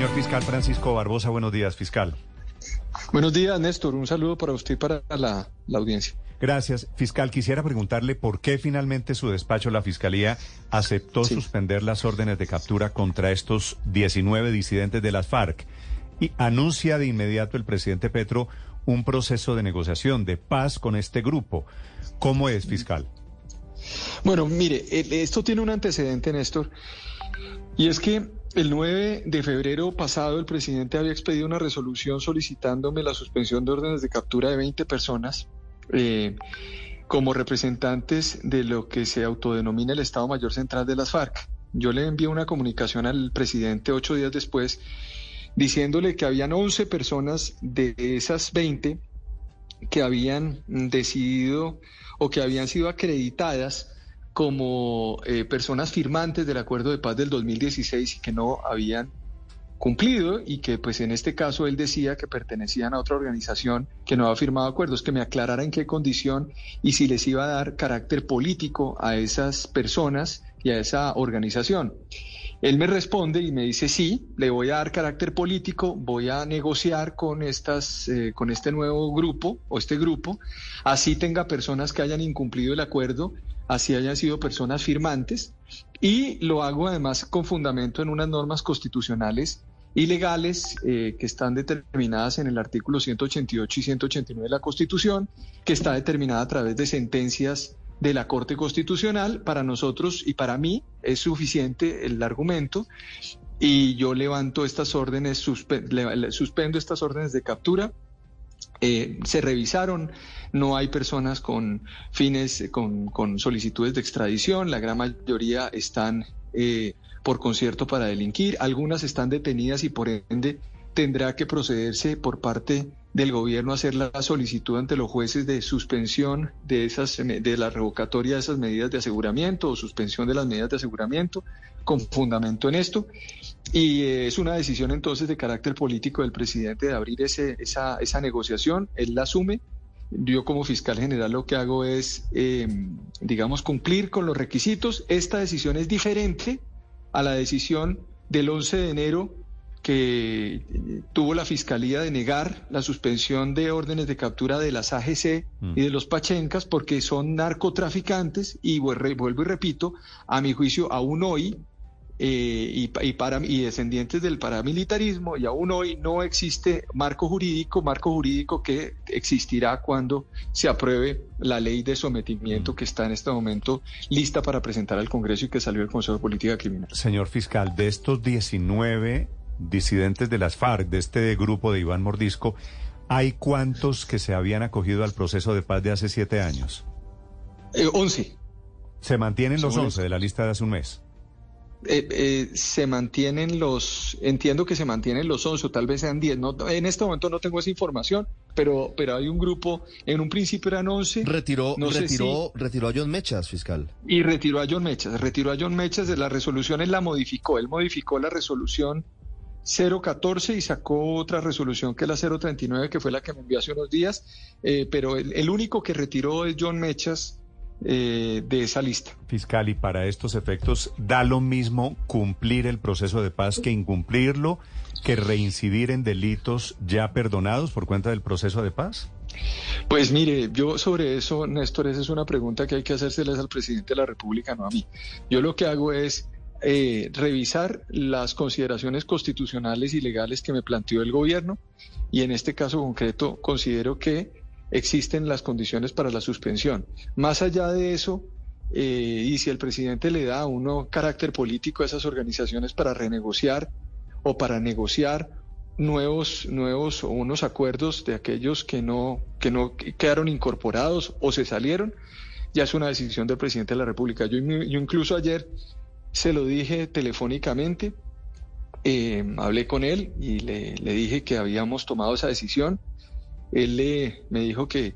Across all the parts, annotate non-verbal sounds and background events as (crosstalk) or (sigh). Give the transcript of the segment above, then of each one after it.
Señor fiscal Francisco Barbosa, buenos días, fiscal. Buenos días, Néstor. Un saludo para usted y para la, audiencia. Gracias. Fiscal, quisiera preguntarle por qué finalmente su despacho, la Fiscalía, aceptó suspender las órdenes de captura contra estos 19 disidentes de las FARC y anuncia de inmediato el presidente Petro un proceso de negociación, de paz con este grupo. ¿Cómo es, fiscal? Bueno, mire, esto tiene un antecedente, Néstor, y es que el 9 de febrero pasado el presidente había expedido una resolución solicitándome la suspensión de órdenes de captura de 20 personas eh, como representantes de lo que se autodenomina el Estado Mayor Central de las FARC. Yo le envié una comunicación al presidente ocho días después diciéndole que habían 11 personas de esas 20 que habían decidido o que habían sido acreditadas como eh, personas firmantes del acuerdo de paz del 2016 y que no habían cumplido y que pues en este caso él decía que pertenecían a otra organización que no había firmado acuerdos, que me aclarara en qué condición y si les iba a dar carácter político a esas personas y a esa organización. Él me responde y me dice, sí, le voy a dar carácter político, voy a negociar con, estas, eh, con este nuevo grupo o este grupo, así tenga personas que hayan incumplido el acuerdo, así hayan sido personas firmantes, y lo hago además con fundamento en unas normas constitucionales y legales eh, que están determinadas en el artículo 188 y 189 de la Constitución, que está determinada a través de sentencias de la Corte Constitucional. Para nosotros y para mí es suficiente el argumento y yo levanto estas órdenes, suspendo estas órdenes de captura. Eh, se revisaron, no hay personas con fines, con, con, solicitudes de extradición, la gran mayoría están eh, por concierto para delinquir, algunas están detenidas y por ende tendrá que procederse por parte del gobierno hacer la solicitud ante los jueces de suspensión de esas de la revocatoria de esas medidas de aseguramiento o suspensión de las medidas de aseguramiento con fundamento en esto. Y eh, es una decisión entonces de carácter político del presidente de abrir ese, esa, esa negociación. Él la asume. Yo como fiscal general lo que hago es em, digamos cumplir con los requisitos. Esta decisión es diferente a la decisión del 11 de enero que tuvo la Fiscalía de negar la suspensión de órdenes de captura de las AGC mm. y de los Pachencas porque son narcotraficantes y vuelvo y repito, a mi juicio aún hoy eh, y, para, y descendientes del paramilitarismo y aún hoy no existe marco jurídico, marco jurídico que existirá cuando se apruebe la ley de sometimiento mm. que está en este momento lista para presentar al Congreso y que salió del Consejo de Política Criminal. Señor fiscal, de estos 19 disidentes de las FARC, de este grupo de Iván Mordisco, ¿hay cuántos que se habían acogido al proceso de paz de hace siete años? Eh, once. ¿Se mantienen los once de la lista de hace un mes? Eh, eh, se mantienen los, entiendo que se mantienen los 11, o tal vez sean 10. No, en este momento no tengo esa información, pero, pero hay un grupo, en un principio eran 11. Retiró, retiró, retiró a John Mechas, fiscal. Y retiró a John Mechas, retiró a John Mechas de las resoluciones, la modificó, él modificó la resolución 014 y sacó otra resolución que es la 039, que fue la que me envió hace unos días, eh, pero el, único que retiró es John Mechas eh, de esa lista. Fiscal, y para estos efectos, ¿da lo mismo cumplir el proceso de paz que incumplirlo, que reincidir en delitos ya perdonados por cuenta del proceso de paz? Pues mire, yo sobre eso, Néstor, esa es una pregunta que hay que hacérseles al presidente de la República, no a mí. Yo lo que hago es eh, revisar las consideraciones constitucionales y legales que me planteó el gobierno y en este caso concreto considero que existen las condiciones para la suspensión. Más allá de eso, eh, y si el presidente le da uno carácter político a esas organizaciones para renegociar o para negociar nuevos, nuevos o unos acuerdos de aquellos que no, que no quedaron incorporados o se salieron, ya es una decisión del presidente de la República. Yo incluso ayer se lo dije telefónicamente, eh, hablé con él y le, dije que habíamos tomado esa decisión. Él le, me dijo que,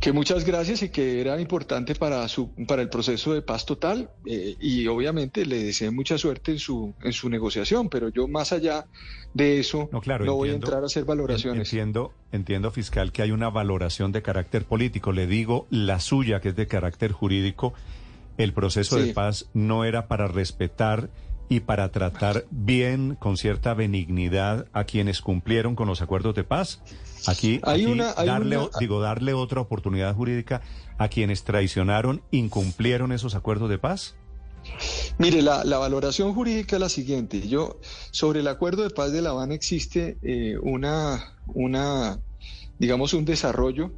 que muchas gracias y que era importante para, su, para el proceso de paz total eh, y obviamente le deseé mucha suerte en su, en su negociación, pero yo más allá de eso no, claro, voy a entrar a hacer valoraciones. Entiendo, entiendo, fiscal, que hay una valoración de carácter político. Le digo la suya, que es de carácter jurídico el proceso de paz no era para respetar y para tratar bien, con cierta benignidad, a quienes cumplieron con los acuerdos de paz? Aquí, hay una, darle, digo, darle otra oportunidad jurídica a quienes traicionaron, incumplieron esos acuerdos de paz. Mire, la, valoración jurídica es la siguiente. Yo, sobre el acuerdo de paz de La Habana existe eh, una, una, digamos, un desarrollo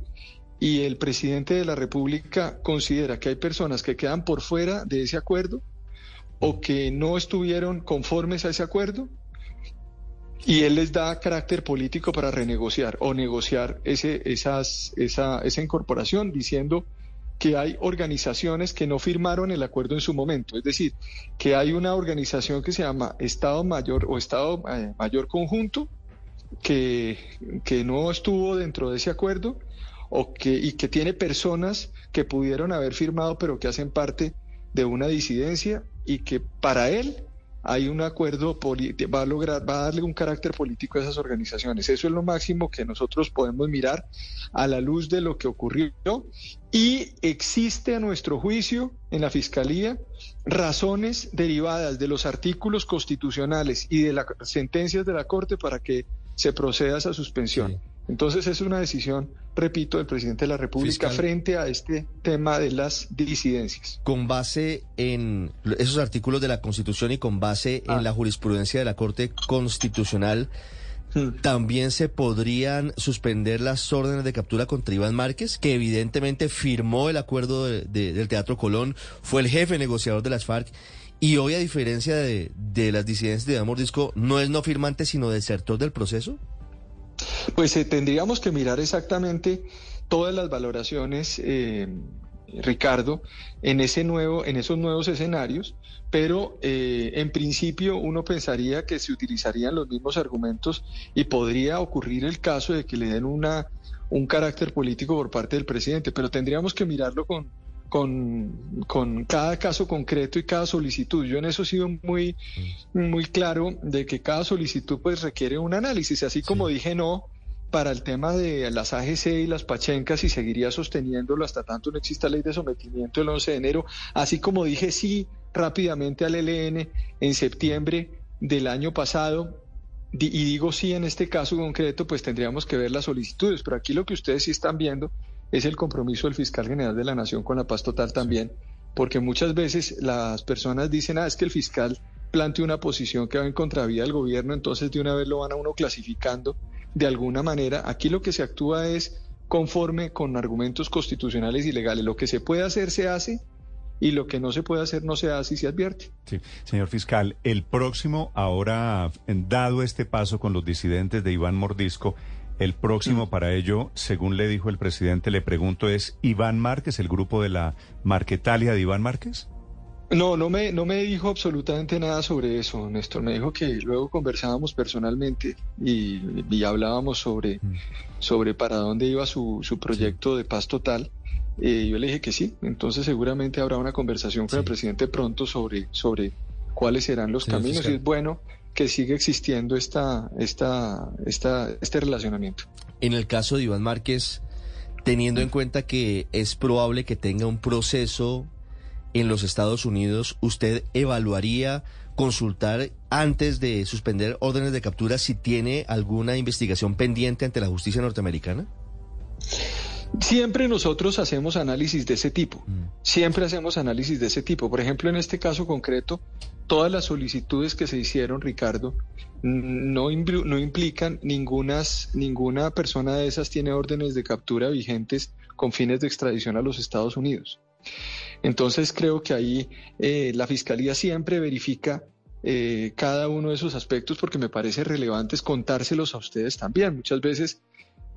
y el presidente de la República considera que hay personas que quedan por fuera de ese acuerdo o que no estuvieron conformes a ese acuerdo y él les da carácter político para renegociar o negociar ese, esas, esa, esa incorporación diciendo que hay organizaciones que no firmaron el acuerdo en su momento, es decir, que hay una organización que se llama Estado Mayor o Estado eh, Mayor Conjunto que, que no estuvo dentro de ese acuerdo o que, y que tiene personas que pudieron haber firmado pero que hacen parte de una disidencia y que para él hay un acuerdo, va a lograr, va a darle un carácter político a esas organizaciones. Eso es lo máximo que nosotros podemos mirar a la luz de lo que ocurrió. Y existe a nuestro juicio en la Fiscalía razones derivadas de los artículos constitucionales y de las sentencias de la Corte para que se proceda a esa suspensión. Entonces es una decisión, repito, del presidente de la República frente a este tema de las disidencias. Con base en esos artículos de la Constitución y con base en ah. la jurisprudencia de la Corte Constitucional, hmm. también se podrían suspender las órdenes de captura contra Iván Márquez, que evidentemente firmó el acuerdo del Teatro Colón, fue el jefe negociador de las FARC. Y hoy, a diferencia de, de las disidencias de Iván Mordisco, no es no firmante, sino desertor del proceso. Pues eh, tendríamos que mirar exactamente todas las valoraciones, eh, Ricardo, en ese nuevo, en esos nuevos escenarios, pero eh, en principio uno pensaría que se utilizarían los mismos argumentos y podría ocurrir el caso de que le den una un carácter político por parte del presidente, pero tendríamos que mirarlo con, con, con, cada caso concreto y cada solicitud. Yo en eso he sido muy, muy claro de que cada solicitud pues requiere un análisis, así como dije no para el tema de las AGC y las pachencas y seguiría sosteniéndolo hasta tanto no exista ley de sometimiento el 11 de enero, así como dije sí rápidamente al ELN en septiembre del año pasado y digo sí en este caso concreto, pues tendríamos que ver las solicitudes, pero aquí lo que ustedes sí están viendo es el compromiso del fiscal general de la Nación con la paz total también, porque muchas veces las personas dicen, ah, es que el fiscal plantea una posición que va en contravía del gobierno, entonces de una vez lo van a uno clasificando de alguna manera. Aquí lo que se actúa es conforme con argumentos constitucionales y legales. Lo que se puede hacer se hace y lo que no se puede hacer no se hace y se advierte. Sí, señor fiscal, el próximo, ahora dado este paso con los disidentes de Iván Mordisco, el próximo mm. para ello, según le dijo el presidente, le pregunto, ¿es Iván Márquez, el grupo de la Marquetalia de Iván Márquez? No, no me, no me dijo absolutamente nada sobre eso, Néstor. Me dijo que luego conversábamos personalmente y, hablábamos sobre, mm. sobre para dónde iba su, su proyecto de paz total. Eh, yo le dije que sí, entonces seguramente habrá una conversación con el presidente pronto sobre, sobre cuáles serán los caminos y es bueno que sigue existiendo esta, esta, esta, este relacionamiento. En el caso de Iván Márquez, teniendo en cuenta que es probable que tenga un proceso en los Estados Unidos, ¿usted evaluaría consultar antes de suspender órdenes de captura si tiene alguna investigación pendiente ante la justicia norteamericana? Siempre nosotros hacemos análisis de ese tipo, mm. siempre hacemos análisis de ese tipo. Por ejemplo, en este caso concreto, todas las solicitudes que se hicieron, Ricardo, no, no implican ningunas, ninguna persona de esas tiene órdenes de captura vigentes con fines de extradición a los Estados Unidos. Entonces creo que ahí eh, la Fiscalía siempre verifica eh, cada uno de esos aspectos porque me parece relevante contárselos a ustedes también. Muchas veces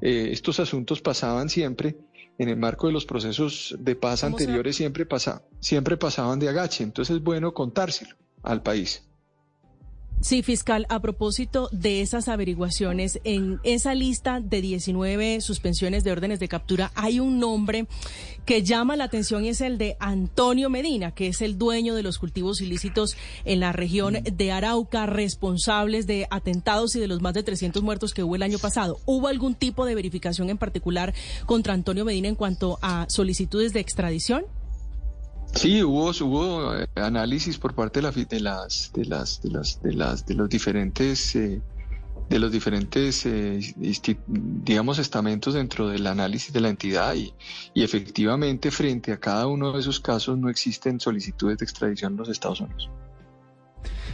eh, estos asuntos pasaban siempre en el marco de los procesos de paz anteriores, siempre, pasa, siempre pasaban de agache. Entonces es bueno contárselo al país. Sí, fiscal, a propósito de esas averiguaciones, en esa lista de 19 suspensiones de órdenes de captura hay un nombre que llama la atención y es el de Antonio Medina, que es el dueño de los cultivos ilícitos en la región de Arauca, responsables de atentados y de los más de 300 muertos que hubo el año pasado. ¿Hubo algún tipo de verificación en particular contra Antonio Medina en cuanto a solicitudes de extradición? Sí, hubo, hubo eh, análisis por parte de, la, de, las, de, las, de, las, de, las, de los diferentes, eh, de los diferentes eh, digamos, estamentos dentro del análisis de la entidad y, y efectivamente frente a cada uno de esos casos no existen solicitudes de extradición en los Estados Unidos.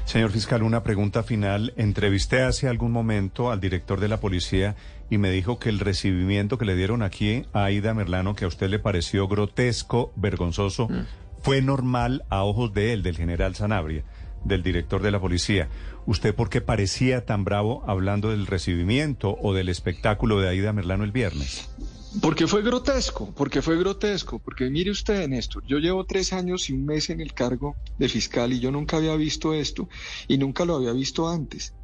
Señor fiscal, una pregunta final. Entrevisté hace algún momento al director de la policía y me dijo que el recibimiento que le dieron aquí a Aida Merlano, que a usted le pareció grotesco, vergonzoso, mm. Fue normal a ojos de él, del general Sanabria, del director de la policía. ¿Usted por qué parecía tan bravo hablando del recibimiento o del espectáculo de Aida Merlano el viernes? Porque fue grotesco, porque fue grotesco, porque mire usted, Néstor, yo llevo tres años y un mes en el cargo de fiscal y yo nunca había visto esto y nunca lo había visto antes.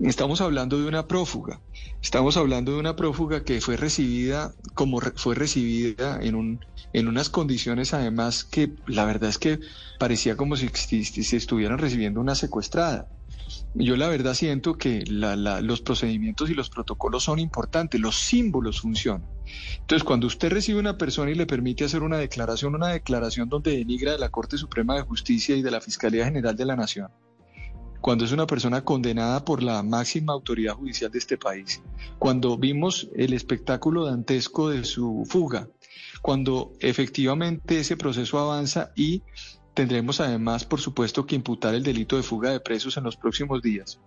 Estamos hablando de una prófuga, estamos hablando de una prófuga que fue recibida como fue recibida en, un, en unas condiciones además que la verdad es que parecía como si, si estuvieran recibiendo una secuestrada. Yo la verdad siento que los procedimientos y los protocolos son importantes, los símbolos funcionan. Entonces, cuando usted recibe una persona y le permite hacer una declaración, una declaración donde denigra de la Corte Suprema de Justicia y de la Fiscalía General de la Nación, cuando es una persona condenada por la máxima autoridad judicial de este país, cuando vimos el espectáculo dantesco de su fuga, cuando efectivamente ese proceso avanza y tendremos además, por supuesto, que imputar el delito de fuga de presos en los próximos días.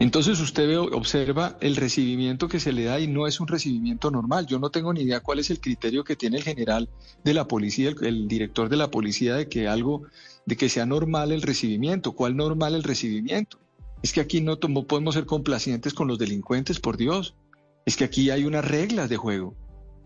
Entonces usted ve, observa el recibimiento que se le da y no es un recibimiento normal. Yo no tengo ni idea cuál es el criterio que tiene el general de la policía, el, director de la policía, de que algo, de que sea normal el recibimiento. ¿Cuál normal el recibimiento? Es que aquí no, no podemos ser complacientes con los delincuentes, por Dios. Es que aquí hay unas reglas de juego.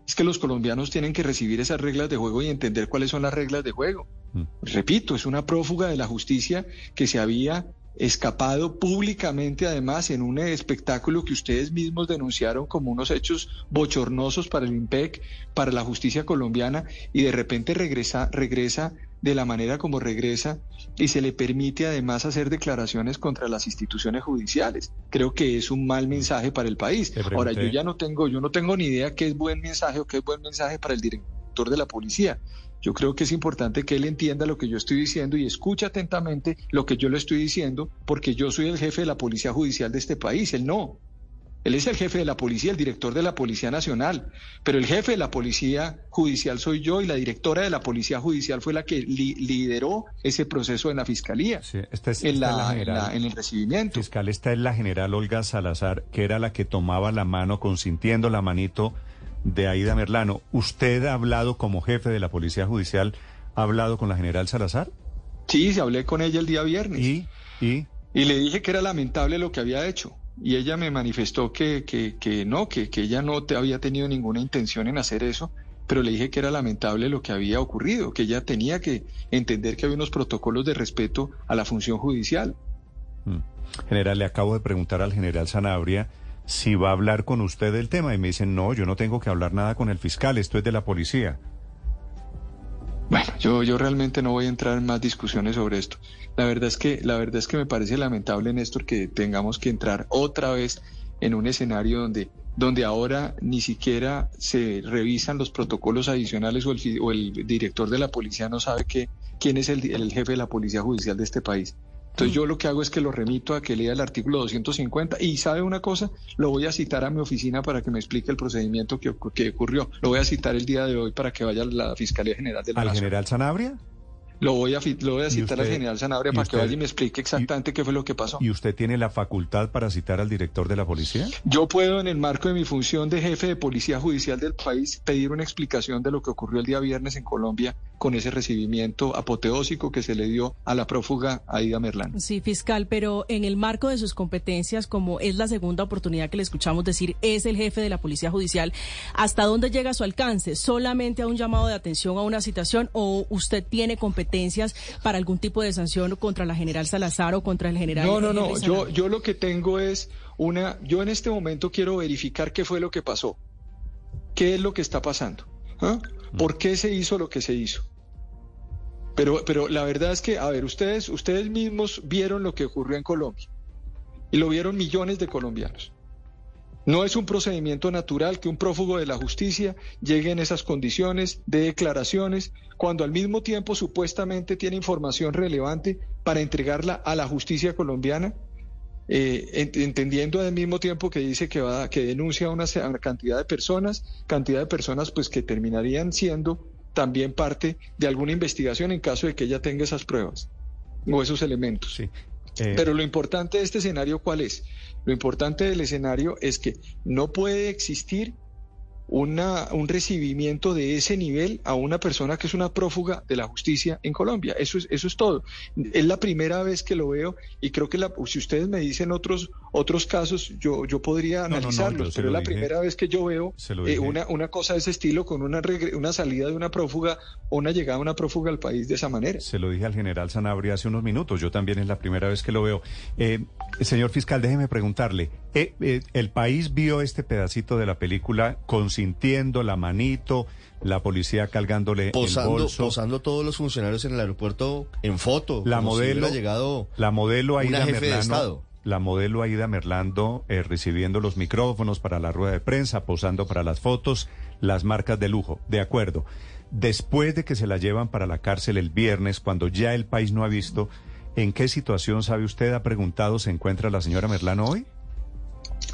Es que los colombianos tienen que recibir esas reglas de juego y entender cuáles son las reglas de juego. Mm. Repito, es una prófuga de la justicia que se había escapado públicamente además en un espectáculo que ustedes mismos denunciaron como unos hechos bochornosos para el IMPEC, para la justicia colombiana, y de repente regresa, regresa de la manera como regresa y se le permite además hacer declaraciones contra las instituciones judiciales. Creo que es un mal mensaje para el país. Ahora yo ya no tengo, yo no tengo ni idea qué es buen mensaje o qué es buen mensaje para el director de la policía. Yo creo que es importante que él entienda lo que yo estoy diciendo y escuche atentamente lo que yo le estoy diciendo, porque yo soy el jefe de la Policía Judicial de este país, él no. Él es el jefe de la policía, el director de la Policía Nacional, pero el jefe de la Policía Judicial soy yo y la directora de la Policía Judicial fue la que lideró ese proceso en la Fiscalía, sí, esta es, en, la, en, el recibimiento. Fiscal, esta es la general Olga Salazar, que era la que tomaba la mano, consintiendo la manito de Aida Merlano. ¿Usted ha hablado como jefe de la Policía Judicial, ha hablado con la general Salazar? Sí, se hablé con ella el día viernes. ¿Y? ¿Y? Y le dije que era lamentable lo que había hecho. Y ella me manifestó que, que, que no, que, que ella no te había tenido ninguna intención en hacer eso, pero le dije que era lamentable lo que había ocurrido, que ella tenía que entender que había unos protocolos de respeto a la función judicial. Mm. General, le acabo de preguntar al general Sanabria si va a hablar con usted del tema. Y me dicen, no, yo no tengo que hablar nada con el fiscal, esto es de la policía. Bueno, yo, yo realmente no voy a entrar en más discusiones sobre esto. La verdad es que, la verdad es que me parece lamentable, Néstor, que tengamos que entrar otra vez en un escenario donde, donde ahora ni siquiera se revisan los protocolos adicionales o el, director de la policía no sabe que, quién es el, el jefe de la policía judicial de este país. Entonces yo lo que hago es que lo remito a que lea el artículo 250 y sabe una cosa, lo voy a citar a mi oficina para que me explique el procedimiento que, ocurrió. Lo voy a citar el día de hoy para que vaya a la Fiscalía General de la ¿Al general Sanabria? Lo voy a, lo voy a citar al general Sanabria para que vaya y me explique exactamente qué fue lo que pasó. ¿Y usted tiene la facultad para citar al director de la policía? Yo puedo, en el marco de mi función de jefe de policía judicial del país, pedir una explicación de lo que ocurrió el día viernes en Colombia con ese recibimiento apoteósico que se le dio a la prófuga Aida Merlán. Sí, fiscal, pero en el marco de sus competencias, como es la segunda oportunidad que le escuchamos decir, es el jefe de la Policía Judicial, ¿hasta dónde llega su alcance? ¿Solamente a un llamado de atención a una citación o usted tiene competencias para algún tipo de sanción contra la general Salazar o contra el general? No, no, no, yo, yo lo que tengo es una, yo en este momento quiero verificar qué fue lo que pasó, qué es lo que está pasando, ¿ah? ¿por qué se hizo lo que se hizo? Pero, pero la verdad es que, a ver, ustedes, ustedes mismos vieron lo que ocurrió en Colombia y lo vieron millones de colombianos. No es un procedimiento natural que un prófugo de la justicia llegue en esas condiciones de declaraciones cuando al mismo tiempo supuestamente tiene información relevante para entregarla a la justicia colombiana, eh, entendiendo al mismo tiempo que dice que va que denuncia a una cantidad de personas, cantidad de personas pues que terminarían siendo también parte de alguna investigación en caso de que ella tenga esas pruebas o esos elementos. Sí. Eh, Pero lo importante de este escenario, ¿cuál es? Lo importante del escenario es que no puede existir una, un recibimiento de ese nivel a una persona que es una prófuga de la justicia en Colombia. Eso es, eso es todo. Es la primera vez que lo veo y creo que la, si ustedes me dicen otros, otros casos, yo, yo podría analizarlos, pero es la primera vez que yo veo eh, una, una cosa de ese estilo con una, una salida de una prófuga o una llegada de una prófuga al país de esa manera. Se lo dije al general Sanabria hace unos minutos, yo también es la primera vez que lo veo. Eh, señor fiscal, déjeme preguntarle, eh, ¿el país vio este pedacito de la película con sintiendo la manito, la policía cargándole posando, el bolso. Posando todos los funcionarios en el aeropuerto en foto. La modelo, si llegado la modelo Aida Merlano, la modelo Aida Merlando eh, recibiendo los micrófonos para la rueda de prensa, posando para las fotos, las marcas de lujo. De acuerdo. Después de que se la llevan para la cárcel el viernes, cuando ya el país no ha visto, ¿en qué situación, sabe usted, ha preguntado, se encuentra la señora Merlano hoy?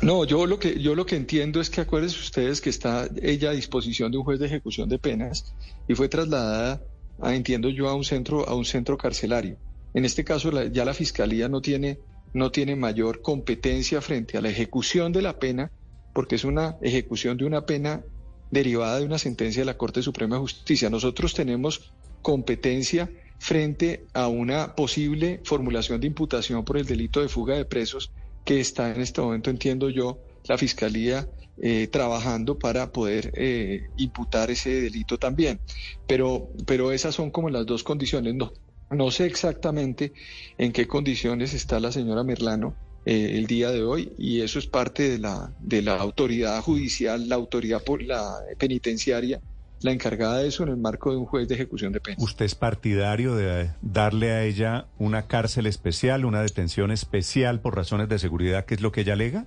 No, yo lo que yo lo que entiendo es que acuérdense ustedes que está ella a disposición de un juez de ejecución de penas y fue trasladada, a, entiendo yo, a un centro a un centro carcelario. En este caso ya la fiscalía no tiene no tiene mayor competencia frente a la ejecución de la pena porque es una ejecución de una pena derivada de una sentencia de la Corte Suprema de Justicia. Nosotros tenemos competencia frente a una posible formulación de imputación por el delito de fuga de presos que está en este momento, entiendo yo, la Fiscalía eh, trabajando para poder eh, imputar ese delito también. Pero, pero esas son como las dos condiciones. No, no sé exactamente en qué condiciones está la señora Merlano eh, el día de hoy y eso es parte de la, de la autoridad judicial, la autoridad la penitenciaria la encargada de eso en el marco de un juez de ejecución de penas. ¿Usted es partidario de darle a ella una cárcel especial, una detención especial por razones de seguridad, que es lo que ella alega?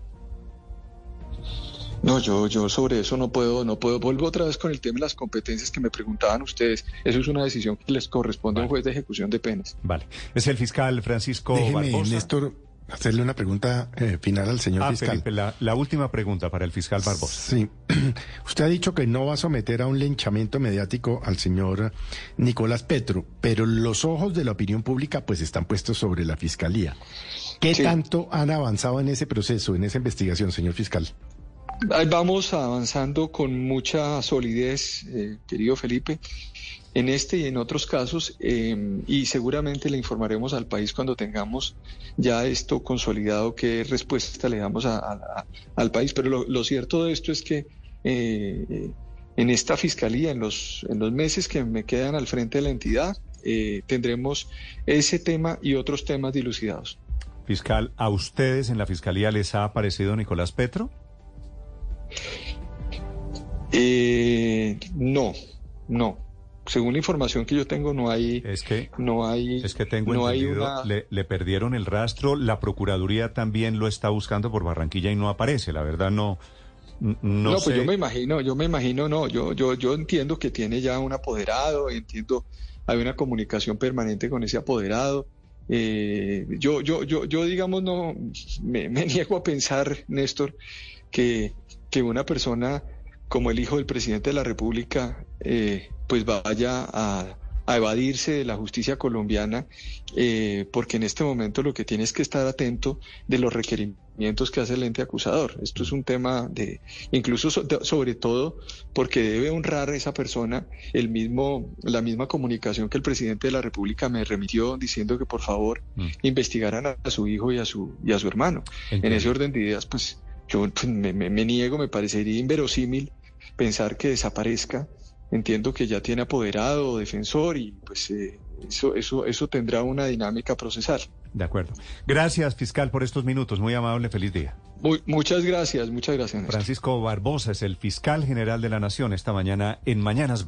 No, yo, yo sobre eso no puedo, no puedo. Vuelvo otra vez con el tema de las competencias que me preguntaban ustedes. Eso es una decisión que les corresponde a un juez de ejecución de penas. Vale. Es el fiscal Francisco Déjeme, Néstor, hacerle una pregunta eh, final al señor ah, fiscal. la, última pregunta para el fiscal Barbosa. Sí. (clears throat) Usted ha dicho que no va a someter a un linchamiento mediático al señor Nicolás Petro, pero los ojos de la opinión pública pues están puestos sobre la fiscalía. ¿Qué tanto han avanzado en ese proceso, en esa investigación, señor fiscal? Vamos avanzando con mucha solidez, eh, querido Felipe en este y en otros casos em, y seguramente le informaremos al país cuando tengamos ya esto consolidado qué respuesta le damos al país. Pero lo, cierto de esto es que eh, en esta fiscalía, en los, en los meses que me quedan al frente de la entidad, eh, tendremos ese tema y otros temas dilucidados. Fiscal, ¿a ustedes en la fiscalía les ha aparecido Nicolás Petro? Eh, no, no según la información que yo tengo, no hay. Es que. No hay. Es que tengo no entendido, le, perdieron el rastro. La Procuraduría también lo está buscando por Barranquilla y no aparece. La verdad, no. No, no pues yo me imagino, yo me imagino, no, yo, yo, yo entiendo que tiene ya un apoderado, entiendo, hay una comunicación permanente con ese apoderado. Eh, yo, yo, yo, yo, digamos, no, me, me (laughs) niego a pensar, Néstor, que, que una persona como el hijo del presidente de la República, eh, pues vaya a, evadirse de la justicia colombiana, eh, porque en este momento lo que tiene es que estar atento de los requerimientos que hace el ente acusador. Esto es un tema de, incluso sobre todo porque debe honrar a esa persona el mismo, la misma comunicación que el presidente de la República me remitió diciendo que por favor mm. investigaran a, su hijo y a su, y a su hermano. En ese orden de ideas, pues yo pues, me, me niego, me parecería inverosímil pensar que desaparezca. Entiendo que ya tiene apoderado defensor y pues eh, eso, eso, eso tendrá una dinámica procesal. De acuerdo. Gracias, fiscal, por estos minutos. Muy amable, feliz día. muchas gracias, muchas gracias. Francisco Barbosa es el fiscal general de la Nación esta mañana en Mañanas